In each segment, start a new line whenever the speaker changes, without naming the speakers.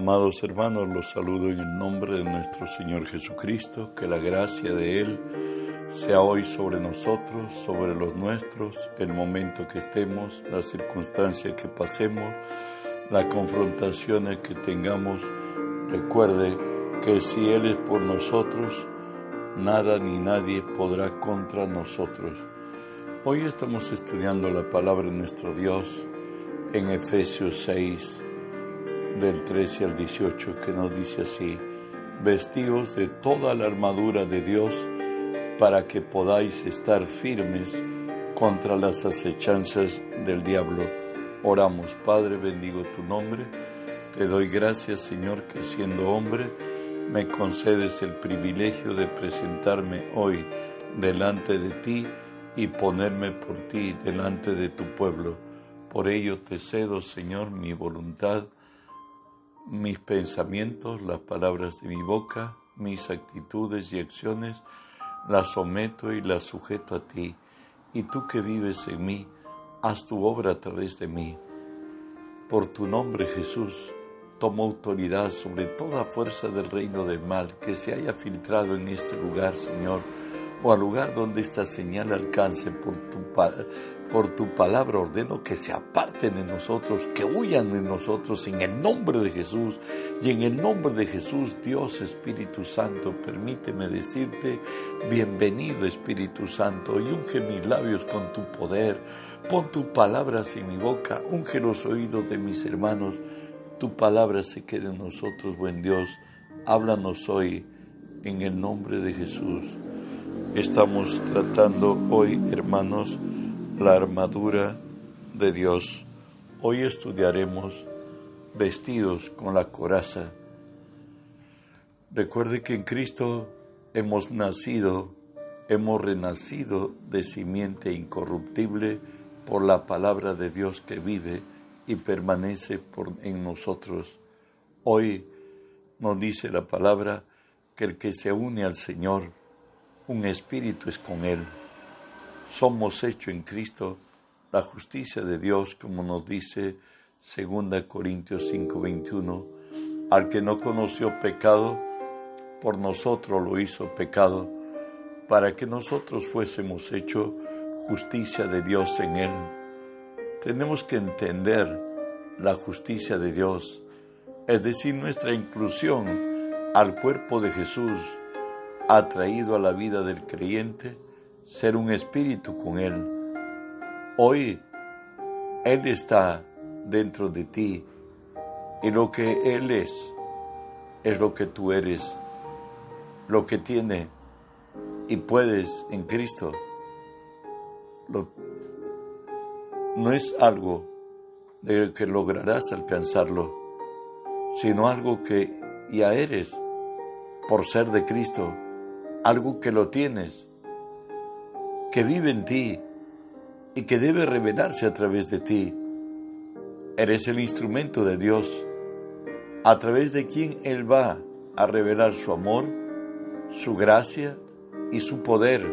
Amados hermanos, los saludo en el nombre de nuestro Señor Jesucristo, que la gracia de Él sea hoy sobre nosotros, sobre los nuestros, el momento que estemos, la circunstancia que pasemos, las confrontaciones que tengamos. Recuerde que si Él es por nosotros, nada ni nadie podrá contra nosotros. Hoy estamos estudiando la palabra de nuestro Dios en Efesios 6 del 13 al 18 que nos dice así, vestidos de toda la armadura de Dios para que podáis estar firmes contra las acechanzas del diablo. Oramos, Padre, bendigo tu nombre. Te doy gracias, Señor, que siendo hombre me concedes el privilegio de presentarme hoy delante de ti y ponerme por ti delante de tu pueblo. Por ello te cedo, Señor, mi voluntad mis pensamientos, las palabras de mi boca, mis actitudes y acciones, las someto y las sujeto a ti. Y tú que vives en mí, haz tu obra a través de mí. Por tu nombre, Jesús, tomo autoridad sobre toda fuerza del reino del mal que se haya filtrado en este lugar, Señor o al lugar donde esta señal alcance por tu, por tu palabra, ordeno que se aparten de nosotros, que huyan de nosotros en el nombre de Jesús. Y en el nombre de Jesús, Dios Espíritu Santo, permíteme decirte, bienvenido Espíritu Santo, y unge mis labios con tu poder. Pon tus palabras en mi boca, unge los oídos de mis hermanos. Tu palabra se quede en nosotros, buen Dios. Háblanos hoy en el nombre de Jesús. Estamos tratando hoy, hermanos, la armadura de Dios. Hoy estudiaremos vestidos con la coraza. Recuerde que en Cristo hemos nacido, hemos renacido de simiente incorruptible por la palabra de Dios que vive y permanece en nosotros. Hoy nos dice la palabra que el que se une al Señor un espíritu es con Él. Somos hechos en Cristo la justicia de Dios, como nos dice 2 Corintios 5:21. Al que no conoció pecado, por nosotros lo hizo pecado, para que nosotros fuésemos hechos justicia de Dios en Él. Tenemos que entender la justicia de Dios, es decir, nuestra inclusión al cuerpo de Jesús ha traído a la vida del creyente ser un espíritu con Él. Hoy Él está dentro de ti y lo que Él es es lo que tú eres, lo que tiene y puedes en Cristo. no es algo de que lograrás alcanzarlo, sino algo que ya eres por ser de Cristo algo que lo tienes, que vive en ti y que debe revelarse a través de ti. Eres el instrumento de Dios, a través de quien Él va a revelar su amor, su gracia y su poder.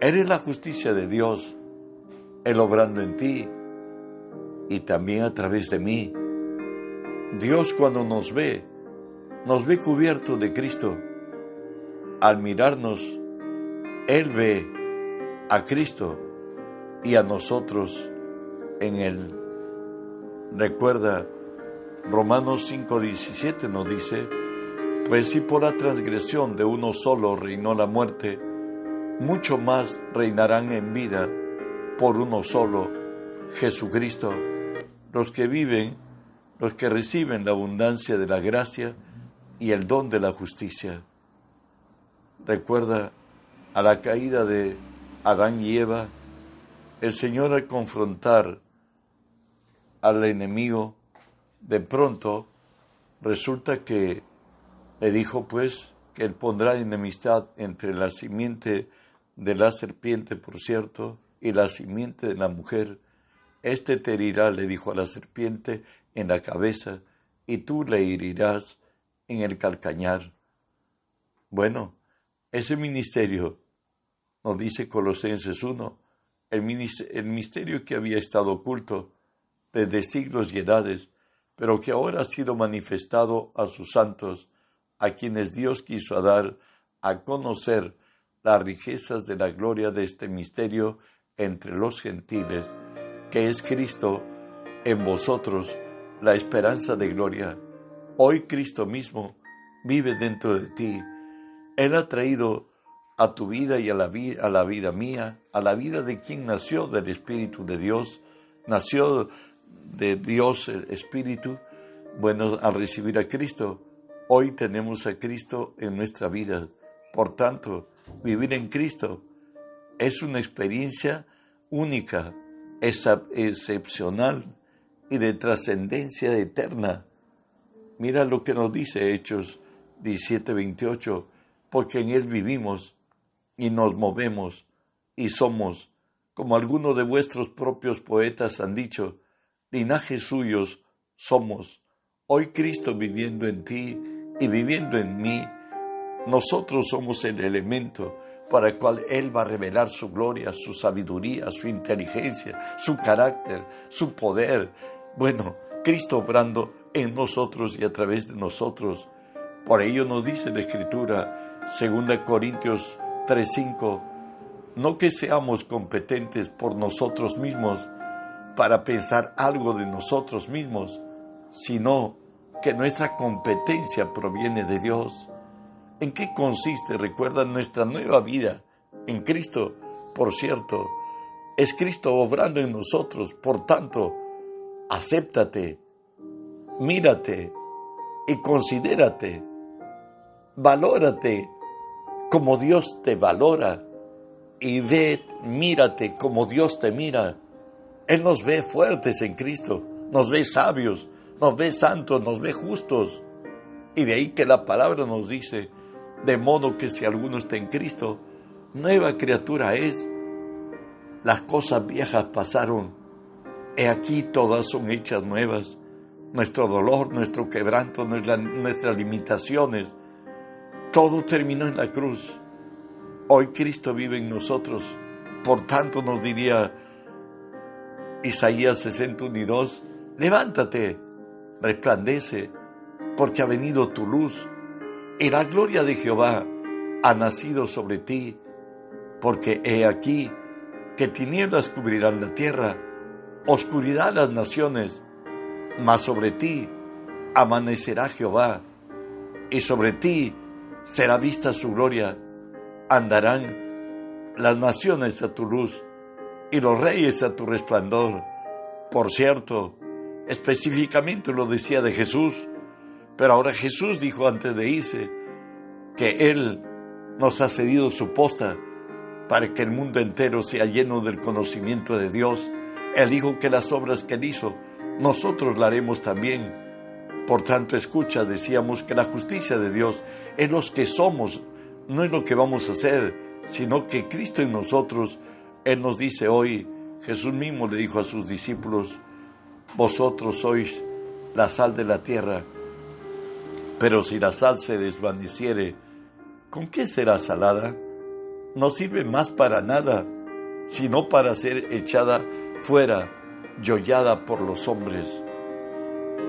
Eres la justicia de Dios, Él obrando en ti y también a través de mí. Dios cuando nos ve, nos ve cubierto de Cristo al mirarnos, Él ve a Cristo y a nosotros en Él. Recuerda, Romanos 5:17 nos dice, pues si por la transgresión de uno solo reinó la muerte, mucho más reinarán en vida por uno solo, Jesucristo, los que viven, los que reciben la abundancia de la gracia y el don de la justicia recuerda a la caída de Adán y Eva, el Señor al confrontar al enemigo, de pronto resulta que le dijo pues que él pondrá enemistad entre la simiente de la serpiente, por cierto, y la simiente de la mujer. Este te herirá, le dijo a la serpiente, en la cabeza, y tú le herirás en el calcañar. Bueno, ese ministerio, nos dice Colosenses 1, el, misterio que había estado oculto desde siglos y edades, pero que ahora ha sido manifestado a sus santos, a quienes Dios quiso dar a conocer las riquezas de la gloria de este misterio entre los gentiles, que es Cristo en vosotros, la esperanza de gloria. Hoy Cristo mismo vive dentro de ti. Él ha traído a tu vida y a la, vida mía, a la vida de quien nació del Espíritu de Dios, nació de Dios el Espíritu. Bueno, al recibir a Cristo, hoy tenemos a Cristo en nuestra vida. Por tanto, vivir en Cristo es una experiencia única, excepcional y de trascendencia eterna. Mira lo que nos dice Hechos 17:28, porque en Él vivimos y nos movemos y somos, como algunos de vuestros propios poetas han dicho, linajes suyos somos. Hoy Cristo viviendo en ti y viviendo en mí, nosotros somos el elemento para el cual Él va a revelar su gloria, su sabiduría, su inteligencia, su carácter, su poder. Bueno, Cristo obrando en nosotros y a través de nosotros. Por ello nos dice la Escritura, 2 Corintios 3:5, no que seamos competentes por nosotros mismos para pensar algo de nosotros mismos, sino que nuestra competencia proviene de Dios. ¿En qué consiste, recuerda, nuestra nueva vida en Cristo? Por cierto, es Cristo obrando en nosotros, por tanto, acéptate, mírate y considérate, valórate como Dios te valora y ve, mírate como Dios te mira. Él nos ve fuertes en Cristo, nos ve sabios, nos ve santos, nos ve justos. Y de ahí que la palabra nos dice, de modo que si alguno está en Cristo, nueva criatura es. Las cosas viejas pasaron, he aquí todas son hechas nuevas. Nuestro dolor, nuestro quebranto, nuestras limitaciones, todo terminó en la cruz. Hoy Cristo vive en nosotros. Por tanto nos diría Isaías 61 levántate, resplandece, porque ha venido tu luz y la gloria de Jehová ha nacido sobre ti, porque he aquí que tinieblas cubrirán la tierra, oscuridad las naciones, mas sobre ti amanecerá Jehová, y sobre ti será vista su gloria, andarán las naciones a tu luz y los reyes a tu resplandor. Por cierto, específicamente lo decía de Jesús, pero ahora Jesús dijo antes de irse que Él nos ha cedido su posta para que el mundo entero sea lleno del conocimiento de Dios. Él dijo que las obras que Él hizo, nosotros las haremos también. Por tanto, escucha, decíamos que la justicia de Dios es lo que somos, no es lo que vamos a hacer, sino que Cristo en nosotros, Él nos dice hoy, Jesús mismo le dijo a sus discípulos, vosotros sois la sal de la tierra, pero si la sal se desvaneciere, ¿con qué será salada? No sirve más para nada, sino para ser echada fuera, yollada por los hombres.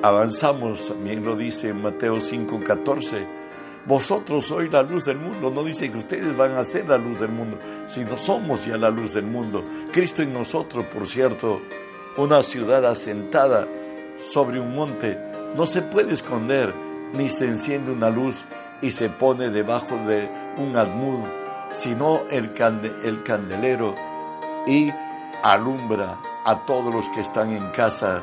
Avanzamos, también lo dice Mateo 5:14. Vosotros sois la luz del mundo. No dice que ustedes van a ser la luz del mundo, sino somos ya la luz del mundo. Cristo en nosotros, por cierto, una ciudad asentada sobre un monte, no se puede esconder ni se enciende una luz y se pone debajo de un almud, sino el, el candelero y alumbra a todos los que están en casa.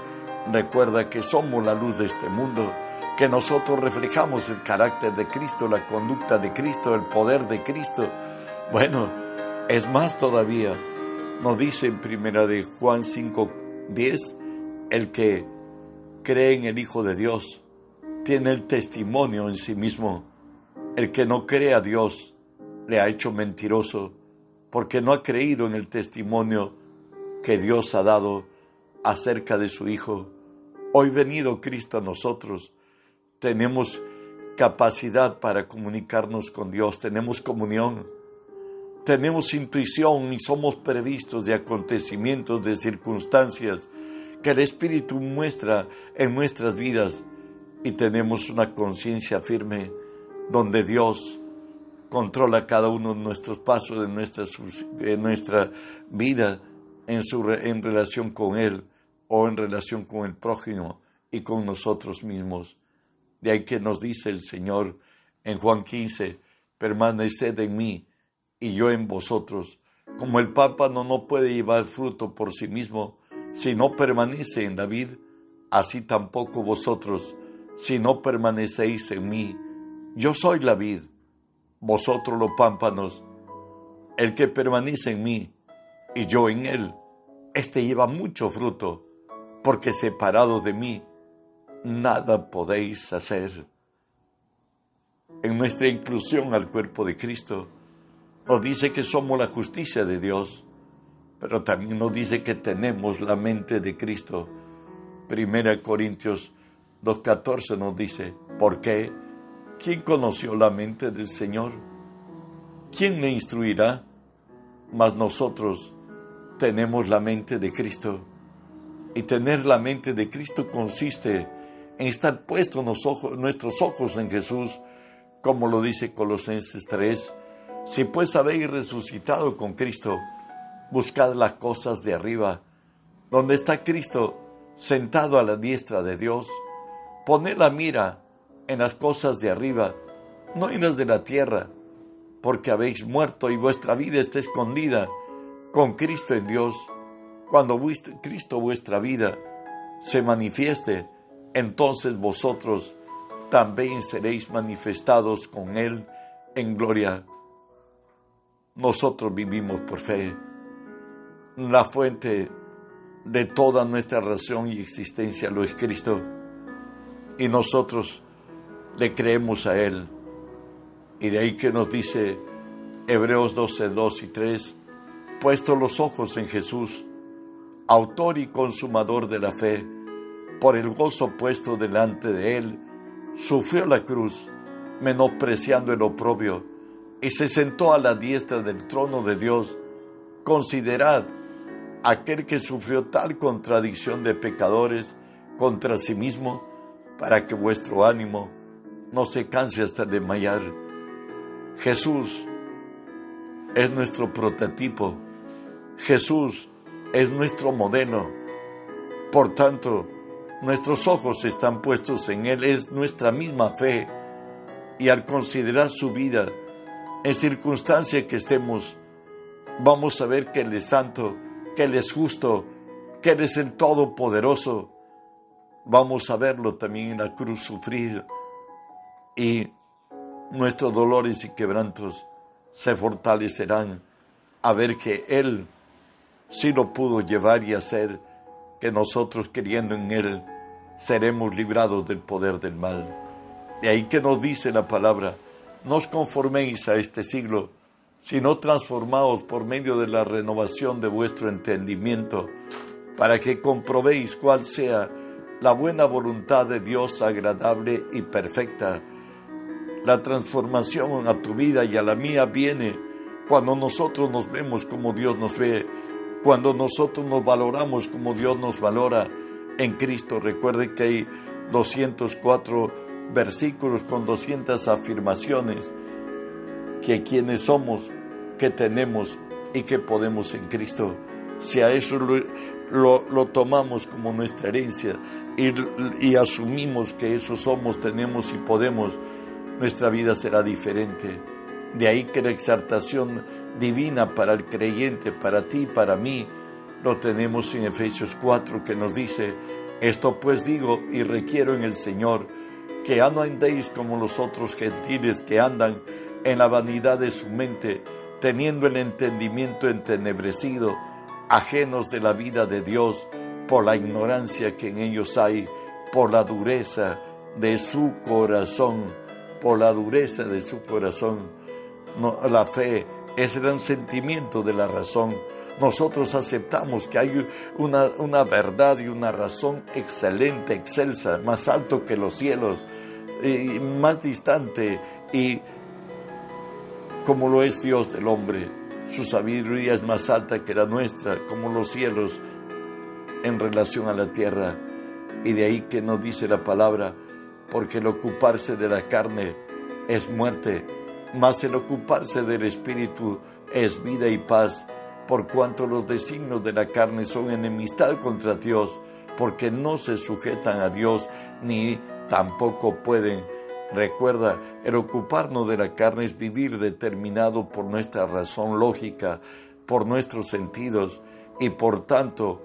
Recuerda que somos la luz de este mundo, que nosotros reflejamos el carácter de Cristo, la conducta de Cristo, el poder de Cristo. Bueno, es más todavía, nos dice en primera de Juan 5:10, el que cree en el Hijo de Dios tiene el testimonio en sí mismo. El que no cree a Dios le ha hecho mentiroso porque no ha creído en el testimonio que Dios ha dado acerca de su Hijo. Hoy venido Cristo a nosotros, tenemos capacidad para comunicarnos con Dios, tenemos comunión, tenemos intuición y somos previstos de acontecimientos, de circunstancias que el Espíritu muestra en nuestras vidas y tenemos una conciencia firme donde Dios controla cada uno de nuestros pasos de nuestra, de nuestra vida en, su, en relación con Él o en relación con el prójimo y con nosotros mismos. De ahí que nos dice el Señor en Juan 15, permaneced en mí y yo en vosotros. Como el pámpano no puede llevar fruto por sí mismo si no permanece en la vid, así tampoco vosotros si no permanecéis en mí. Yo soy la vid, vosotros los pámpanos. El que permanece en mí y yo en él, éste lleva mucho fruto, porque separado de mí, nada podéis hacer. En nuestra inclusión al cuerpo de Cristo, nos dice que somos la justicia de Dios, pero también nos dice que tenemos la mente de Cristo. Primera Corintios 2.14 nos dice, ¿por qué? ¿Quién conoció la mente del Señor? ¿Quién le instruirá? Mas nosotros tenemos la mente de Cristo. Y tener la mente de Cristo consiste en estar puestos nuestros ojos en Jesús, como lo dice Colosenses 3. Si pues habéis resucitado con Cristo, buscad las cosas de arriba, donde está Cristo sentado a la diestra de Dios. Poned la mira en las cosas de arriba, no en las de la tierra, porque habéis muerto y vuestra vida está escondida con Cristo en Dios. Cuando Cristo vuestra vida se manifieste, entonces vosotros también seréis manifestados con Él en gloria. Nosotros vivimos por fe. La fuente de toda nuestra razón y existencia lo es Cristo. Y nosotros le creemos a Él. Y de ahí que nos dice Hebreos 12, 2 y 3, puesto los ojos en Jesús, autor y consumador de la fe, por el gozo puesto delante de Él, sufrió la cruz, menospreciando el oprobio, y se sentó a la diestra del trono de Dios. Considerad aquel que sufrió tal contradicción de pecadores contra sí mismo, para que vuestro ánimo no se canse hasta desmayar. Jesús es nuestro prototipo. Jesús es nuestro modelo. Por tanto, nuestros ojos están puestos en Él, es nuestra misma fe. Y al considerar su vida, en circunstancia que estemos, vamos a ver que Él es santo, que Él es justo, que Él es el Todopoderoso. Vamos a verlo también en la cruz sufrir y nuestros dolores y quebrantos se fortalecerán a ver que Él sí lo pudo llevar y hacer, que nosotros queriendo en Él seremos librados del poder del mal. De ahí que nos dice la palabra, no os conforméis a este siglo, sino transformaos por medio de la renovación de vuestro entendimiento, para que comprobéis cuál sea la buena voluntad de Dios agradable y perfecta la transformación a tu vida y a la mía viene cuando nosotros nos vemos como Dios nos ve, cuando nosotros nos valoramos como Dios nos valora en Cristo. Recuerde que hay 204 versículos con 200 afirmaciones que quienes somos, que tenemos y que podemos en Cristo. Si a eso lo, tomamos como nuestra herencia y, asumimos que eso somos, tenemos y podemos, nuestra vida será diferente. De ahí que la exaltación divina para el creyente, para ti, para mí, lo tenemos en Efesios 4 que nos dice, esto pues digo y requiero en el Señor, que no andéis como los otros gentiles que andan en la vanidad de su mente, teniendo el entendimiento entenebrecido, ajenos de la vida de Dios, por la ignorancia que en ellos hay, por la dureza de su corazón por la dureza de su corazón. la fe es el sentimiento de la razón. Nosotros aceptamos que hay una, una verdad y una razón excelente, excelsa, más alto que los cielos, y más distante y como lo es Dios del hombre. Su sabiduría es más alta que la nuestra, como los cielos. en relación a la tierra. Y de ahí que nos dice la palabra, porque el ocuparse de la carne es muerte, mas el ocuparse del espíritu es vida y paz, por cuanto los designios de la carne son enemistad contra Dios, porque no se sujetan a Dios ni tampoco pueden. Recuerda, el ocuparnos de la carne es vivir determinado por nuestra razón lógica, por nuestros sentidos y por tanto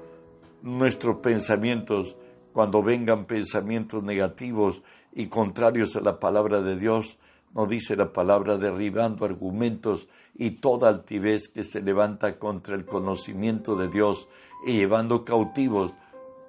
nuestros pensamientos, cuando vengan pensamientos negativos y contrarios a la palabra de Dios, nos dice la palabra derribando argumentos y toda altivez que se levanta contra el conocimiento de Dios y llevando cautivos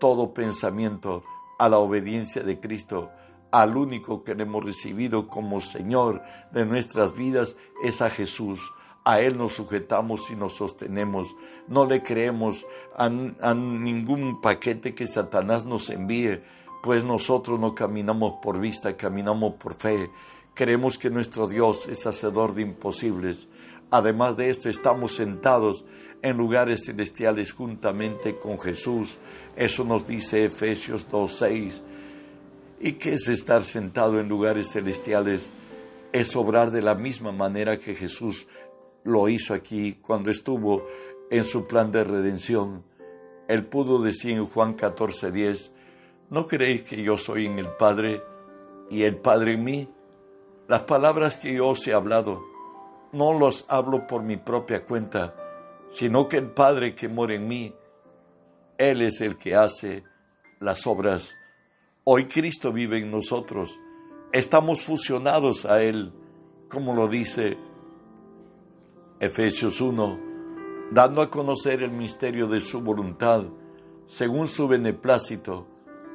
todo pensamiento a la obediencia de Cristo, al único que le hemos recibido como Señor de nuestras vidas, es a Jesús. A Él nos sujetamos y nos sostenemos. No le creemos a ningún paquete que Satanás nos envíe, pues nosotros no caminamos por vista, caminamos por fe. Creemos que nuestro Dios es hacedor de imposibles. Además de esto, estamos sentados en lugares celestiales juntamente con Jesús. Eso nos dice Efesios 2.6. ¿Y qué es estar sentado en lugares celestiales? Es obrar de la misma manera que Jesús lo hizo aquí cuando estuvo en su plan de redención. Él pudo decir en Juan 14.10, ¿no creéis que yo soy en el Padre y el Padre en mí? Las palabras que yo os he hablado, no los hablo por mi propia cuenta, sino que el Padre que mora en mí, Él es el que hace las obras. Hoy Cristo vive en nosotros. Estamos fusionados a Él, como lo dice Efesios 1, dando a conocer el misterio de su voluntad, según su beneplácito,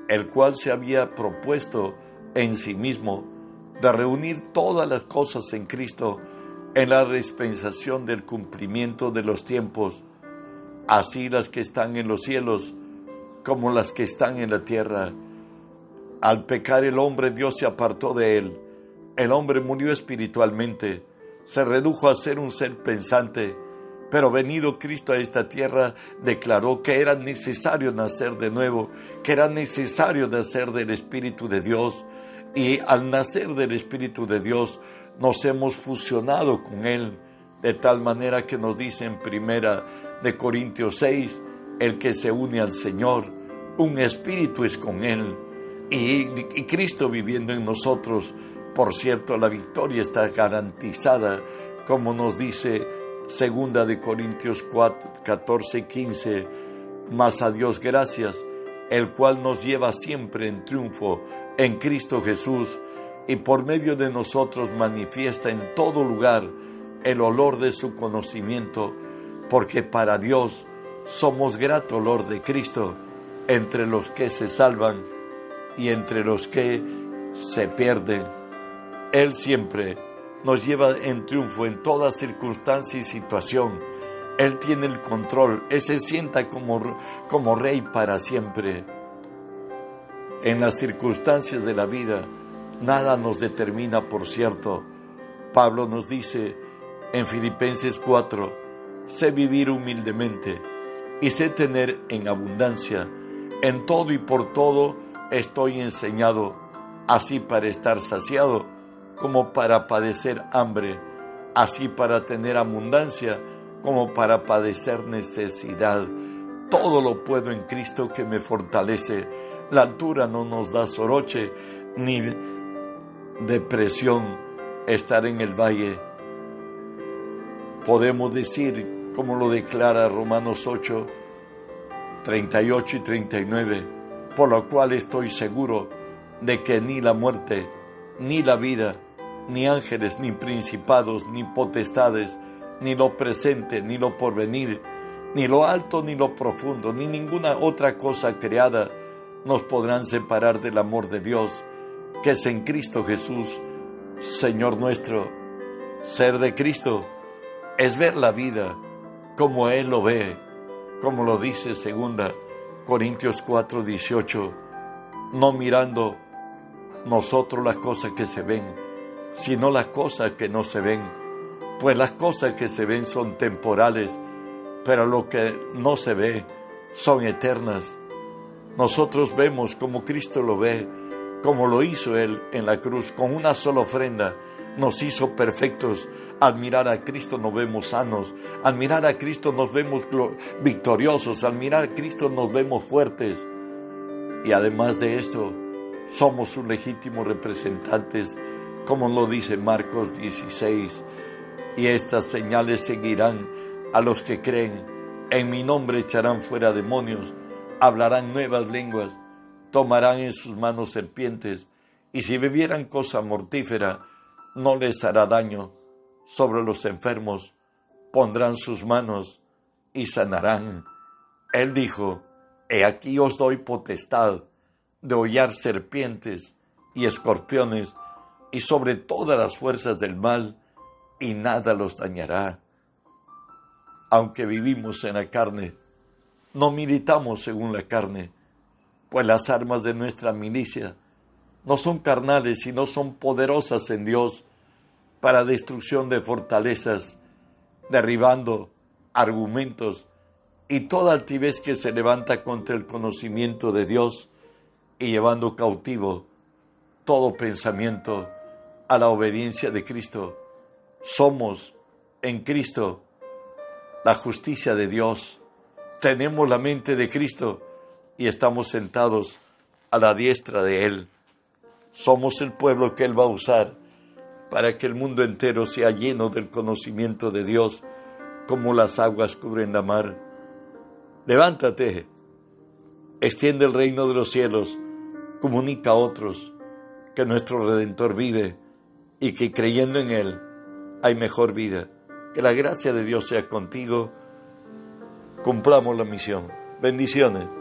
el cual se había propuesto en sí mismo de reunir todas las cosas en Cristo en la dispensación del cumplimiento de los tiempos, así las que están en los cielos como las que están en la tierra. Al pecar el hombre, Dios se apartó de él. El hombre murió espiritualmente, se redujo a ser un ser pensante, pero venido Cristo a esta tierra, declaró que era necesario nacer de nuevo, que era necesario nacer del Espíritu de Dios, y al nacer del Espíritu de Dios, nos hemos fusionado con Él, de tal manera que nos dice en primera de Corintios 6, el que se une al Señor, un espíritu es con Él, y, y Cristo viviendo en nosotros, por cierto, la victoria está garantizada, como nos dice segunda de Corintios 4, 14 y 15, mas a Dios gracias, el cual nos lleva siempre en triunfo en Cristo Jesús, y por medio de nosotros manifiesta en todo lugar el olor de su conocimiento, porque para Dios somos grato olor de Cristo entre los que se salvan y entre los que se pierden. Él siempre nos lleva en triunfo en toda circunstancia y situación. Él tiene el control, Él se sienta como, como rey para siempre. En las circunstancias de la vida, Nada nos determina, por cierto. Pablo nos dice en Filipenses 4, sé vivir humildemente y sé tener en abundancia. En todo y por todo estoy enseñado, así para estar saciado como para padecer hambre, así para tener abundancia como para padecer necesidad. Todo lo puedo en Cristo que me fortalece. La altura no nos da soroche, ni depresión, estar en el valle. Podemos decir, como lo declara Romanos 8, 38 y 39, por lo cual estoy seguro de que ni la muerte, ni la vida, ni ángeles, ni principados, ni potestades, ni lo presente, ni lo porvenir, ni lo alto, ni lo profundo, ni ninguna otra cosa creada nos podrán separar del amor de Dios que es en Cristo Jesús, Señor nuestro. Ser de Cristo es ver la vida como Él lo ve, como lo dice segunda Corintios 4, 18, no mirando nosotros las cosas que se ven, sino las cosas que no se ven, pues las cosas que se ven son temporales, pero lo que no se ve son eternas. nosotros vemos como Cristo lo ve, como lo hizo Él en la cruz, con una sola ofrenda, nos hizo perfectos. Al mirar a Cristo nos vemos sanos, al mirar a Cristo nos vemos victoriosos, al mirar a Cristo nos vemos fuertes. Y además de esto, somos sus legítimos representantes, como lo dice Marcos 16. Y estas señales seguirán a los que creen. En mi nombre echarán fuera demonios, hablarán nuevas lenguas, tomarán en sus manos serpientes, y si bebieran cosa mortífera, no les hará daño. Sobre los enfermos pondrán sus manos y sanarán. Él dijo, He aquí os doy potestad de hollar serpientes y escorpiones y sobre todas las fuerzas del mal, y nada los dañará. Aunque vivimos en la carne, no militamos según la carne, pues las armas de nuestra milicia no son carnales, sino son poderosas en Dios para destrucción de fortalezas, derribando argumentos y toda altivez que se levanta contra el conocimiento de Dios y llevando cautivo todo pensamiento a la obediencia de Cristo. Somos en Cristo la justicia de Dios. Tenemos la mente de Cristo y estamos sentados a la diestra de Él. Somos el pueblo que Él va a usar para que el mundo entero sea lleno del conocimiento de Dios, como las aguas cubren la mar. Levántate, extiende el reino de los cielos, comunica a otros que nuestro Redentor vive y que creyendo en Él hay mejor vida. Que la gracia de Dios sea contigo. Cumplamos la misión. Bendiciones.